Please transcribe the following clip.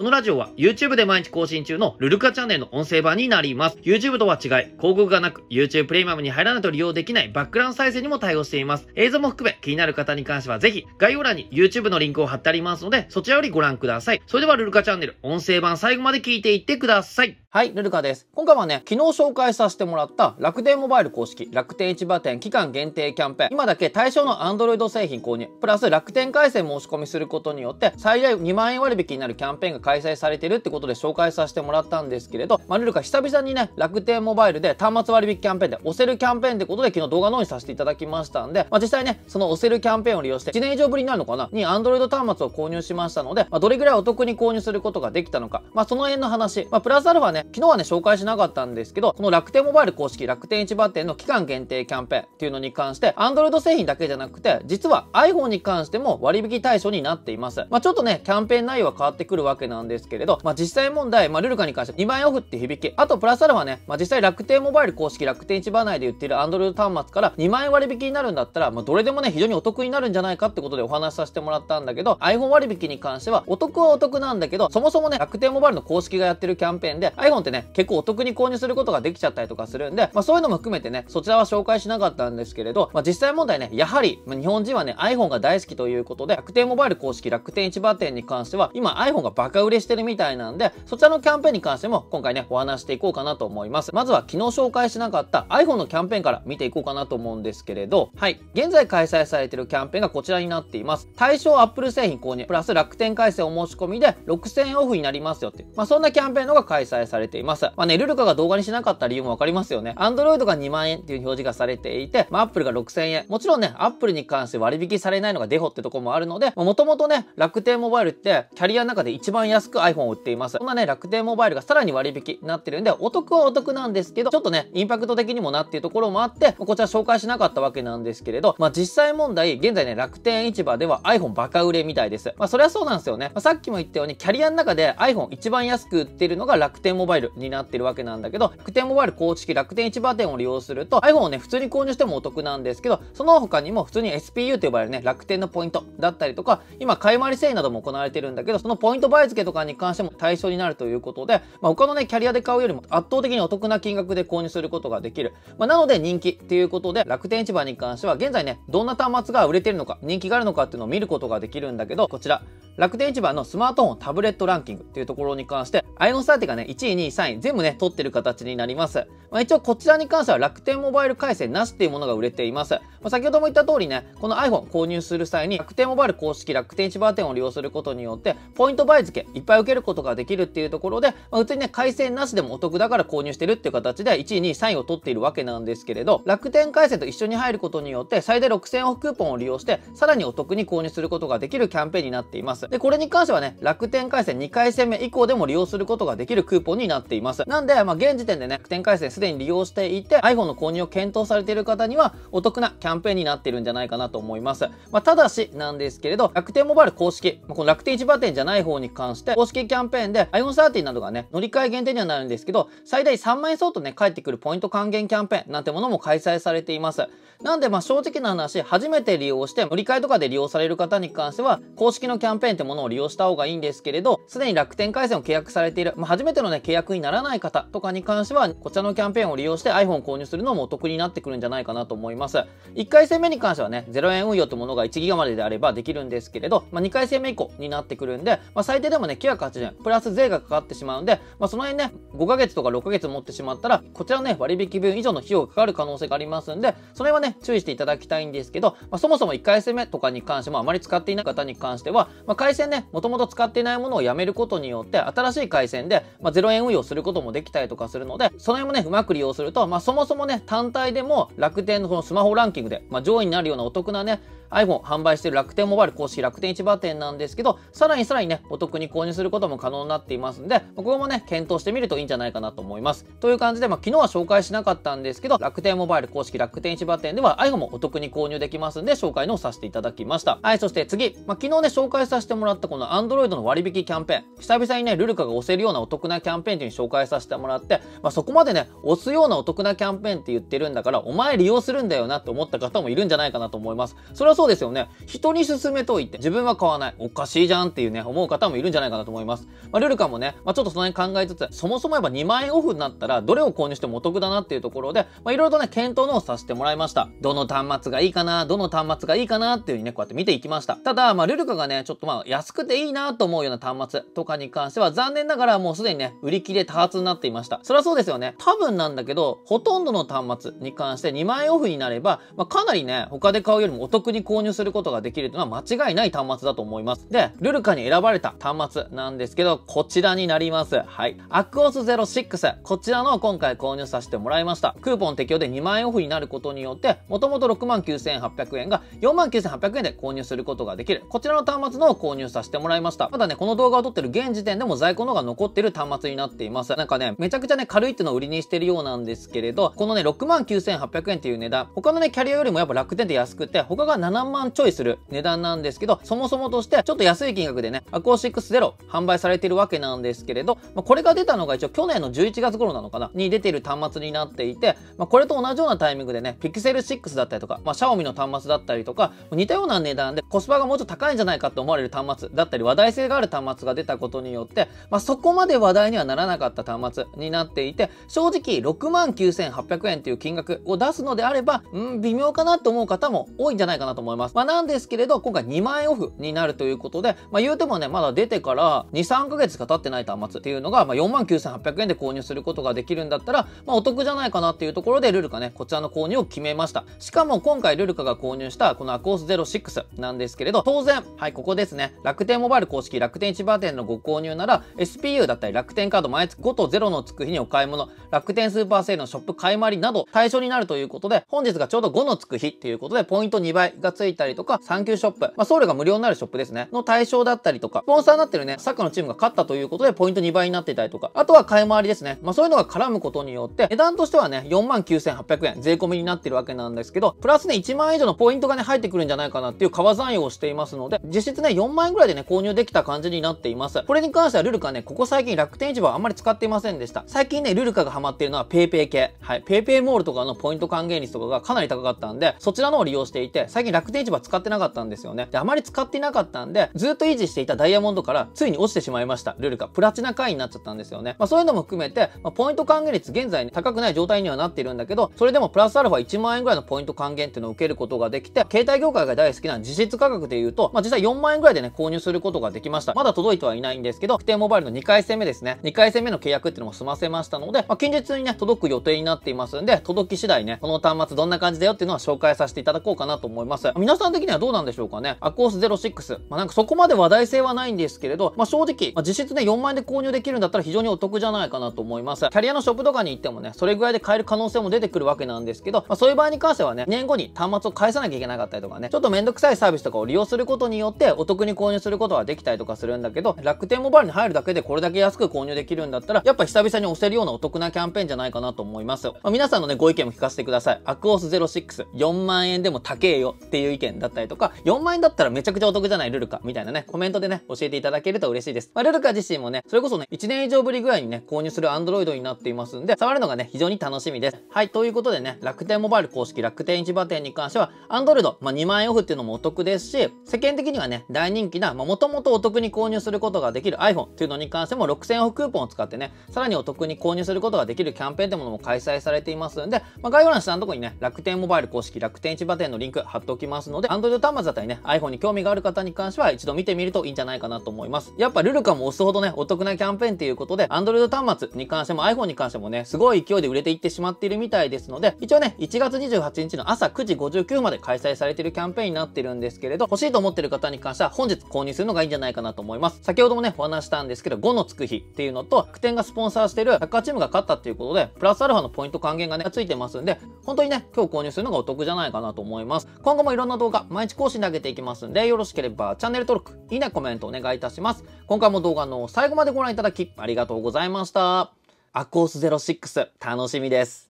このラジオは YouTube で毎日更新中のルルカチャンネルの音声版になります。YouTube とは違い、広告がなく YouTube プレミアムに入らないと利用できないバックグラウンド再生にも対応しています。映像も含め気になる方に関してはぜひ概要欄に YouTube のリンクを貼ってありますので、そちらよりご覧ください。それではルルカチャンネル音声版最後まで聞いていってください。はい、ルルカです。今回はね、昨日紹介させてもらった楽天モバイル公式楽天市場店期間限定キャンペーン。今だけ対象の Android 製品購入、プラス楽天回線申し込みすることによって最大2万円割引になるキャンペーンが開催されてるってことで紹介させてもらったんですけれど、まあ、ルルカ久々にね、楽天モバイルで端末割引キャンペーンで押せるキャンペーンってことで昨日動画の方にさせていただきましたんで、まあ、実際ね、その押せるキャンペーンを利用して1年以上ぶりになるのかなに Android 端末を購入しましたので、まあ、どれぐらいお得に購入することができたのか、まあ、その辺の話、まあ、プラスアルファね、昨日はね、紹介しなかったんですけど、この楽天モバイル公式楽天市場店の期間限定キャンペーンっていうのに関して、Android 製品だけじゃなくて、実は iPhone に関しても割引対象になっています。まあ、ちょっとね、キャンペーン内容は変わってくるわけなんんですけれど、まあ、実際問題、まあ、ルルカに関しては2万円オフって響き、あとプラスアルファね、まあ、実際楽天モバイル公式楽天市場内で売ってる Android 端末から2万円割引になるんだったら、まあ、どれでもね、非常にお得になるんじゃないかってことでお話しさせてもらったんだけど、iPhone 割引に関しては、お得はお得なんだけど、そもそもね、楽天モバイルの公式がやってるキャンペーンで、iPhone ってね、結構お得に購入することができちゃったりとかするんで、まあ、そういうのも含めてね、そちらは紹介しなかったんですけれど、まあ、実際問題ね、やはり、まあ、日本人はね、iPhone が大好きということで、楽天モバイル公式楽天市場店に関しては、今 iPhone がバカ売れしてるみたいなんで、そちらのキャンペーンに関しても今回ね、お話していこうかなと思います。まずは昨日紹介しなかった iPhone のキャンペーンから見ていこうかなと思うんですけれど、はい。現在開催されているキャンペーンがこちらになっています。対象 Apple 製品購入、プラス楽天回線お申し込みで6000円オフになりますよって。まあそんなキャンペーンのが開催されています。まあね、ルルカが動画にしなかった理由もわかりますよね。Android が2万円っていう表示がされていて、まあ Apple が6000円。もちろんね、Apple に関して割引されないのがデフォってとこもあるので、もともとね、楽天モバイルってキャリアの中で一番安く iPhone を売っています。そんなね、楽天モバイルがさらに割引になってるんで、お得はお得なんですけど、ちょっとね、インパクト的にもなっていうところもあって、こちら紹介しなかったわけなんですけれど、まあ実際問題、現在ね、楽天市場では iPhone バカ売れみたいです。まあそれはそうなんですよね。まあ、さっきも言ったように、キャリアの中で iPhone 一番安く売ってるのが楽天モバイルになってるわけなんだけど、楽天モバイル公式楽天市場店を利用すると、iPhone をね、普通に購入してもお得なんですけど、その他にも普通に SPU と呼ばれるね、楽天のポイントだったりとか、今、買い回りセールなども行われてるんだけど、そのポイント倍付けととかに関しても対象になるということで、まあ、他のね、キャリアで買うよりも圧倒的にお得な金額で購入することができる。まあ、なので人気っていうことで、楽天市場に関しては現在ね、どんな端末が売れてるのか、人気があるのかっていうのを見ることができるんだけど、こちら、楽天市場のスマートフォンタブレットランキングっていうところに関して、アイオンサーティがね、1位、2位、3位、全部ね、取ってる形になります。まあ、一応こちらに関しては楽天モバイル回線なしっていうものが売れています。まあ、先ほども言った通りね、この iPhone 購入する際に楽天モバイル公式楽天市場店を利用することによって、ポイント倍付けいっぱい受けることができるっていうところで、まあ、普通にね、回線なしでもお得だから購入してるっていう形で1位、2位、3位を取っているわけなんですけれど、楽天回線と一緒に入ることによって最大6000オフクーポンを利用して、さらにお得に購入することができるキャンペーンになっています。で、これに関してはね、楽天回線2回戦目以降でも利用することができるクーポンになっています。なんで、まあ、現時点でね、楽天回線すでに利用していて、iPhone の購入を検討されている方には、お得なキャンペーンになっているんじゃないかなと思います。まあ、ただし、なんですけれど、楽天モバイル公式、この楽天市場店じゃない方に関して、公式キャンペーンで iPhone13 などがね、乗り換え限定にはなるんですけど、最大3万円相当ね、返ってくるポイント還元キャンペーンなんてものも開催されています。なんで、まあ、正直な話、初めて利用して、乗り換えとかで利用される方に関しては、公式のキャンペーンってものを利用した方がいいんですけれど、すでに楽天回線を契約されている、まあ、初めてのね、契約にならない方とかに関しては、こちらのキャンペーンを利用して iPhone 購入するのもお得になってくるんじゃないかなと思います。1回戦目に関してはね、0円運用というものが1ギガまでであればできるんですけれど、まあ、2回戦目以降になってくるんで、まあ、最低でもね、980円、プラス税がかかってしまうんで、まあ、その辺ね、5ヶ月とか6ヶ月持ってしまったら、こちらのね、割引分以上の費用がかかる可能性がありますんで、それはね、注意していただきたいんですけど、まあ、そもそも1回戦目とかに関してもあまり使っていない方に関しては、ま、回線ね、もともと使っていないものをやめることによって、新しい回線で、まあ、0円運用することもできたりとかするので、その辺もね、うまく利用すると、まあ、そもそもね、単体でも楽天のこのスマホランキングで、まあ、上位になるようなお得なね、iPhone 販売している楽天モバイル公式楽天市場店なんですけど、さらにさらにね、お得に購入することも可能になっていますんで、ここもね、検討してみるといいんじゃないかなと思います。という感じで、まあ、昨日は紹介しなかったんですけど、楽天モバイル公式楽天市場店では iPhone もお得に購入できますんで、紹介のをさせていただきました。はい、そして次、まあ、昨日ね、紹介させてもらったこの Android の割引キャンペーン、久々にね、ルルカが押せるようなお得なキャンペーンというのに紹介させてもらって、まあ、そこまでね、押すようなお得なキャンペーンって言ってるんだから、お前利用するんだよなって思った方もいるんじゃないかなと思います。それはそうですよね。人に勧めといて自分は買わない。おかしいじゃんっていうね、思う方もいるんじゃないかなと思います。まあ、ルルカもね、まあ、ちょっとその辺考えつつ、そもそもやっぱ2万円オフになったら、どれを購入してもお得だなっていうところで、まあ、いろいろとね、検討のをさせてもらいました。どの端末がいいかな、どの端末がいいかなっていう風にね、こうやって見ていきました。ただ、まあ、ルルカがね、ちょっとまあ、安くていいなと思うような端末とかに関しては、残念ながらもうすでにね、売り切れ多発になっていました。それはそうですよね。多分なんだけど、ほとんどの端末に関して2万円オフになれば、まあ、かなりね、他で買うよりもお得に購入することができるというのは間違いない端末だと思います。で、ルルカに選ばれた端末なんですけど、こちらになります。はい。アクオス06。こちらの今回購入させてもらいました。クーポン適用で2万円オフになることによって、もともと69,800円が49,800円で購入することができる。こちらの端末の購入させてもらいました。まだね、この動画を撮ってる現時点でも在庫のが残ってる端末になっています。なんかね、めちゃくちゃね、軽いっていうのを売りにしてるようなんですけれど、このね、69,800円っていう値段、他のね、キャリアよりもやっぱ楽天で安くて、他が7万ちょいする値段なんですけど、そもそもとしてちょっと安い金額でね、アコー60販売されてるわけなんですけれど、まあ、これが出たのが一応去年の11月頃なのかなに出てる端末になっていて、まあ、これと同じようなタイミングでね、ピクセル6だったりとか、まあ、シャオミの端末だったりとか、似たような値段でコスパがもうちょっと高いんじゃないかと思われる端末だったり、話題性がある端末が出たことによって、まあ、そこまで話題にはならなかった端末になっていて、正直69,800円っていう金額を出すのであれば、うん、微妙かなと思う方も多いんじゃないかなと思います。まあ、なんですけれど、今回2万円オフになるということで、まあ、言うてもね、まだ出てから2、3ヶ月しか経ってない端末っていうのが、まあ、49,800円で購入することができるんだったら、まあ、お得じゃないかなっていうところで、ルルカね、こちらの購入を決めました。しかも今回ルルカが購入したこのアコース06なんですけれど、当然、はい、ここですね、楽天モバイル公式楽天市場店のご購入なら、SPU だったり楽天カード毎月5と0のつく日にお買い物、楽天スーパーセールのショップ買い回りなど対象になるということで、本日がちょうど5のつく日っていうことで、ポイント2倍ががついたりとか、サンキューショップ、まあ、送料が無料になるショップですね、の対象だったりとか、スポンサーになってるね、サッカーのチームが勝ったということで、ポイント2倍になっていたりとか、あとは買い回りですね。まあ、そういうのが絡むことによって、値段としてはね、49,800円税込みになってるわけなんですけど、プラスね、1万円以上のポイントがね、入ってくるんじゃないかなっていう川残用をしていますので、実質ね、4万円ぐらいでね、購入できた感じになっています。これに関してはルルカね、ここ最近楽天市場はあんまり使っていませんでした。最近ね、ルルカがハマっているのは PayPay 系。はい。PayPay モールとかのポイント還元率とかがかなり高かったんで、そちらのを利用していて、最近楽天市場使ってなかったんですよね。で、あまり使ってなかったんで、ずっと維持していたダイヤモンドからついに落ちてしまいました。ルールカ。プラチナ会員になっちゃったんですよね。まあそういうのも含めて、まあ、ポイント還元率現在、ね、高くない状態にはなっているんだけど、それでもプラスアルファ1万円ぐらいのポイント還元っていうのを受けることができて、携帯業界が大好きな実質価格で言うと、まあ実際4万円ぐらいでね、購入することができました。まだ届いてはいないんですけど、楽天モバイルの2回戦目ですね。2回戦目の契約っていうのも済ませましたので、まあ近日にね、届く予定になっていますんで、届き次第ね、この端末どんな感じだよっていうのは紹介させていただこうかなと思います。皆さん的にはどうなんでしょうかね。アコース06。まあなんかそこまで話題性はないんですけれど、まあ正直、まあ、実質ね、4万円で購入できるんだったら非常にお得じゃないかなと思います。キャリアのショップとかに行ってもね、それぐらいで買える可能性も出てくるわけなんですけど、まあそういう場合に関してはね、2年後に端末を返さなきゃいけなかったりとかね、ちょっとめんどくさいサービスとかを利用することによってお得に購入することができたりとかするんだけど、楽天モバイルに入るだけでこれだけ安く購入できるんだったら、やっぱ久々に押せるようなお得なキャンペーンじゃないかなと思います。まあ、皆さんのね、ご意見も聞かせてください。アクオス06、4万円でも高えよっていう意見だったりとか、4万円だったらめちゃくちゃお得じゃないルルカみたいなね、コメントでね、教えていただけると嬉しいです。まあ、ルルカ自身もね、それこそね、1年以上ぶりぐらいにね、購入する Android になっていますんで、触るのがね、非常に楽しみです。はい、ということでね、楽天モバイル公式楽天市場店に関しては、Android、まあ、2万円オフっていうのもお得ですし、世間的にはね、大人気な、まあ、もともとお得に購入することができる iPhone っていうのに関しても6000オフクーポンを使ってね、さらにお得に購入することができるキャンペーンってものも開催されていますんで、まあ、概要欄下のところにね、楽天モバイル公式楽天市場店のリンク貼っておきますますので、Android 端末だったりね、iPhone に興味がある方に関しては一度見てみるといいんじゃないかなと思います。やっぱルルカも押すほどね、お得なキャンペーンっていうことで、Android 端末に関しても iPhone に関してもね、すごい勢いで売れていってしまっているみたいですので、一応ね、1月28日の朝9時59まで開催されているキャンペーンになってるんですけれど、欲しいと思ってる方に関しては本日購入するのがいいんじゃないかなと思います。先ほどもね、お話したんですけど、5のつく日っていうのと、楽天がスポンサーしてるサッカーチームが勝ったっていうことで、プラスアルファのポイント還元がね、ついてますんで、本当にね、今日購入するのがお得じゃないかなと思います。今後もろんな動画、毎日更新で上げていきますんで、よろしければチャンネル登録、いいね、コメントお願いいたします。今回も動画の最後までご覧いただき、ありがとうございました。アコース06、楽しみです。